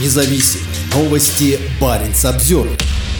независим. Новости Баренц обзор.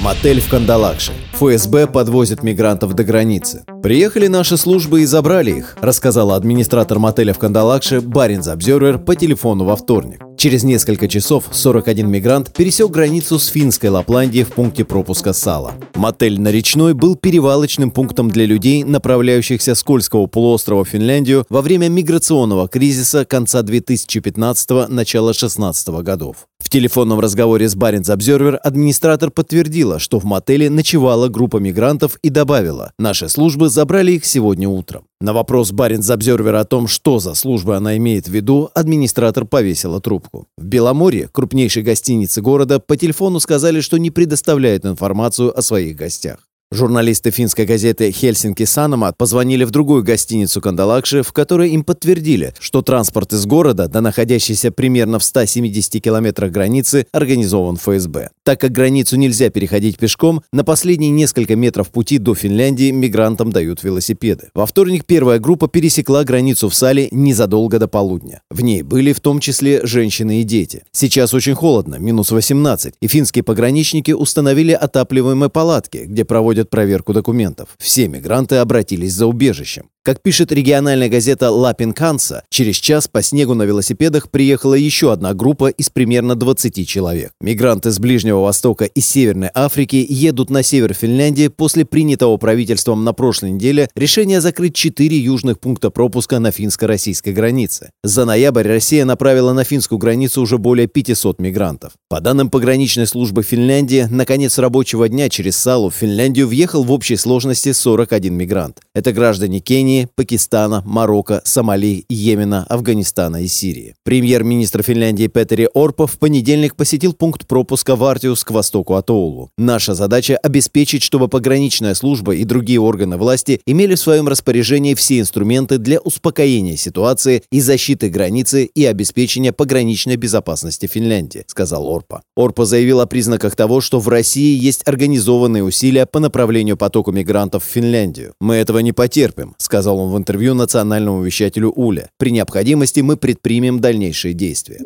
Мотель в Кандалакше. ФСБ подвозит мигрантов до границы. Приехали наши службы и забрали их, рассказала администратор мотеля в Кандалакше Barents Observer по телефону во вторник. Через несколько часов 41 мигрант пересек границу с финской Лапландией в пункте пропуска Сала. Мотель на Речной был перевалочным пунктом для людей, направляющихся с Кольского полуострова в Финляндию во время миграционного кризиса конца 2015 начала 2016 годов. В телефонном разговоре с Barents Observer администратор подтвердила, что в мотеле ночевала группа мигрантов и добавила, наши службы забрали их сегодня утром. На вопрос Barents Observer а о том, что за службы она имеет в виду, администратор повесила трубку. В Беломорье, крупнейшей гостинице города, по телефону сказали, что не предоставляют информацию о своих гостях. Журналисты финской газеты «Хельсинки Санамат» позвонили в другую гостиницу Кандалакши, в которой им подтвердили, что транспорт из города, до находящейся примерно в 170 километрах границы, организован ФСБ. Так как границу нельзя переходить пешком, на последние несколько метров пути до Финляндии мигрантам дают велосипеды. Во вторник первая группа пересекла границу в Сале незадолго до полудня. В ней были в том числе женщины и дети. Сейчас очень холодно, минус 18, и финские пограничники установили отапливаемые палатки, где проводят проводят проверку документов. Все мигранты обратились за убежищем. Как пишет региональная газета «Лапин Канса», через час по снегу на велосипедах приехала еще одна группа из примерно 20 человек. Мигранты с Ближнего Востока и Северной Африки едут на север Финляндии после принятого правительством на прошлой неделе решения закрыть четыре южных пункта пропуска на финско-российской границе. За ноябрь Россия направила на финскую границу уже более 500 мигрантов. По данным пограничной службы Финляндии, на конец рабочего дня через Салу в Финляндию въехал в общей сложности 41 мигрант. Это граждане Кении, Армении, Пакистана, Марокко, Сомали, Йемена, Афганистана и Сирии. Премьер-министр Финляндии Петери Орпа в понедельник посетил пункт пропуска в Артиус к востоку от Оулу. Наша задача – обеспечить, чтобы пограничная служба и другие органы власти имели в своем распоряжении все инструменты для успокоения ситуации и защиты границы и обеспечения пограничной безопасности Финляндии, сказал Орпа. Орпа заявил о признаках того, что в России есть организованные усилия по направлению потока мигрантов в Финляндию. Мы этого не потерпим, сказал сказал он в интервью национальному вещателю Уля. При необходимости мы предпримем дальнейшие действия.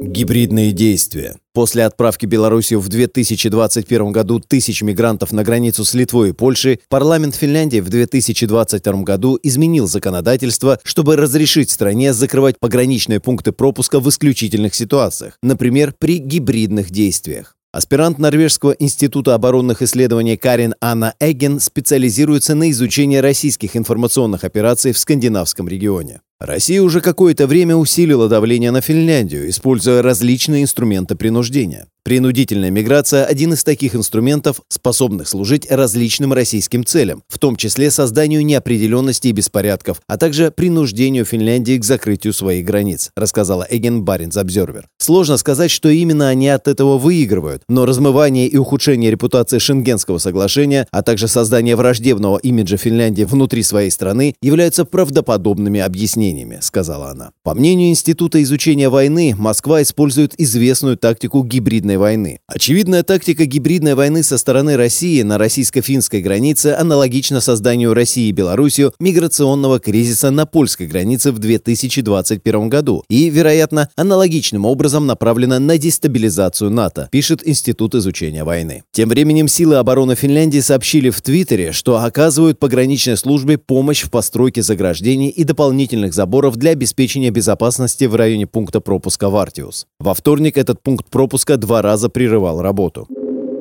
Гибридные действия. После отправки Белоруссию в 2021 году тысяч мигрантов на границу с Литвой и Польшей, парламент Финляндии в 2022 году изменил законодательство, чтобы разрешить стране закрывать пограничные пункты пропуска в исключительных ситуациях, например, при гибридных действиях. Аспирант Норвежского института оборонных исследований Карин Анна Эгген специализируется на изучении российских информационных операций в скандинавском регионе. Россия уже какое-то время усилила давление на Финляндию, используя различные инструменты принуждения. Принудительная миграция – один из таких инструментов, способных служить различным российским целям, в том числе созданию неопределенности и беспорядков, а также принуждению Финляндии к закрытию своих границ, рассказала Эгген Баренц Обзервер. Сложно сказать, что именно они от этого выигрывают, но размывание и ухудшение репутации Шенгенского соглашения, а также создание враждебного имиджа Финляндии внутри своей страны являются правдоподобными объяснениями, сказала она. По мнению Института изучения войны, Москва использует известную тактику гибридной гибридной войны. Очевидная тактика гибридной войны со стороны России на российско-финской границе аналогична созданию России и Белоруссию миграционного кризиса на польской границе в 2021 году и, вероятно, аналогичным образом направлена на дестабилизацию НАТО, пишет Институт изучения войны. Тем временем силы обороны Финляндии сообщили в Твиттере, что оказывают пограничной службе помощь в постройке заграждений и дополнительных заборов для обеспечения безопасности в районе пункта пропуска Вартиус. Во вторник этот пункт пропуска два раза прерывал работу.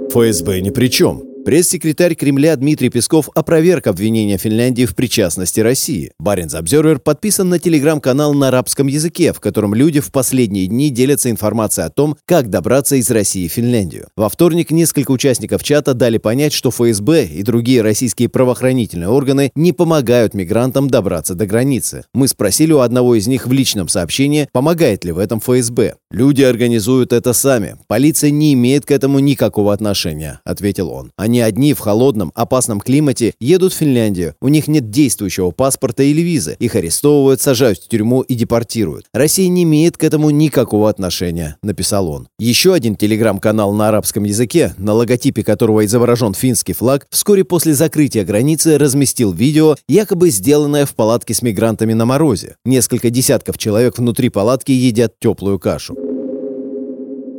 ФСБ ни при чем. Пресс-секретарь Кремля Дмитрий Песков опроверг обвинения Финляндии в причастности России. Баренц Обзервер подписан на телеграм-канал на арабском языке, в котором люди в последние дни делятся информацией о том, как добраться из России в Финляндию. Во вторник несколько участников чата дали понять, что ФСБ и другие российские правоохранительные органы не помогают мигрантам добраться до границы. Мы спросили у одного из них в личном сообщении, помогает ли в этом ФСБ. «Люди организуют это сами. Полиция не имеет к этому никакого отношения», — ответил он. Они одни в холодном, опасном климате едут в Финляндию. У них нет действующего паспорта или визы. Их арестовывают, сажают в тюрьму и депортируют. Россия не имеет к этому никакого отношения, написал он. Еще один телеграм-канал на арабском языке, на логотипе которого изображен финский флаг, вскоре после закрытия границы разместил видео, якобы сделанное в палатке с мигрантами на морозе. Несколько десятков человек внутри палатки едят теплую кашу.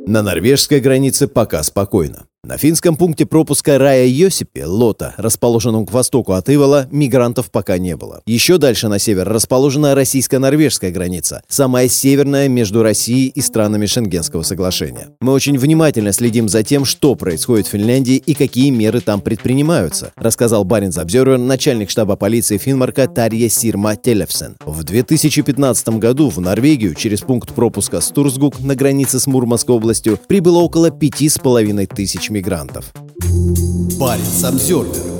На норвежской границе пока спокойно. На финском пункте пропуска Рая Йосипи, Лота, расположенном к востоку от Ивола, мигрантов пока не было. Еще дальше на север расположена российско-норвежская граница, самая северная между Россией и странами Шенгенского соглашения. Мы очень внимательно следим за тем, что происходит в Финляндии и какие меры там предпринимаются, рассказал Баринс Обзервер, начальник штаба полиции Финмарка Тарья Сирма Телевсен. В 2015 году в Норвегию через пункт пропуска Стурсгук на границе с Мурманской областью прибыло около пяти с половиной тысяч мигрантов. Парень Самсервер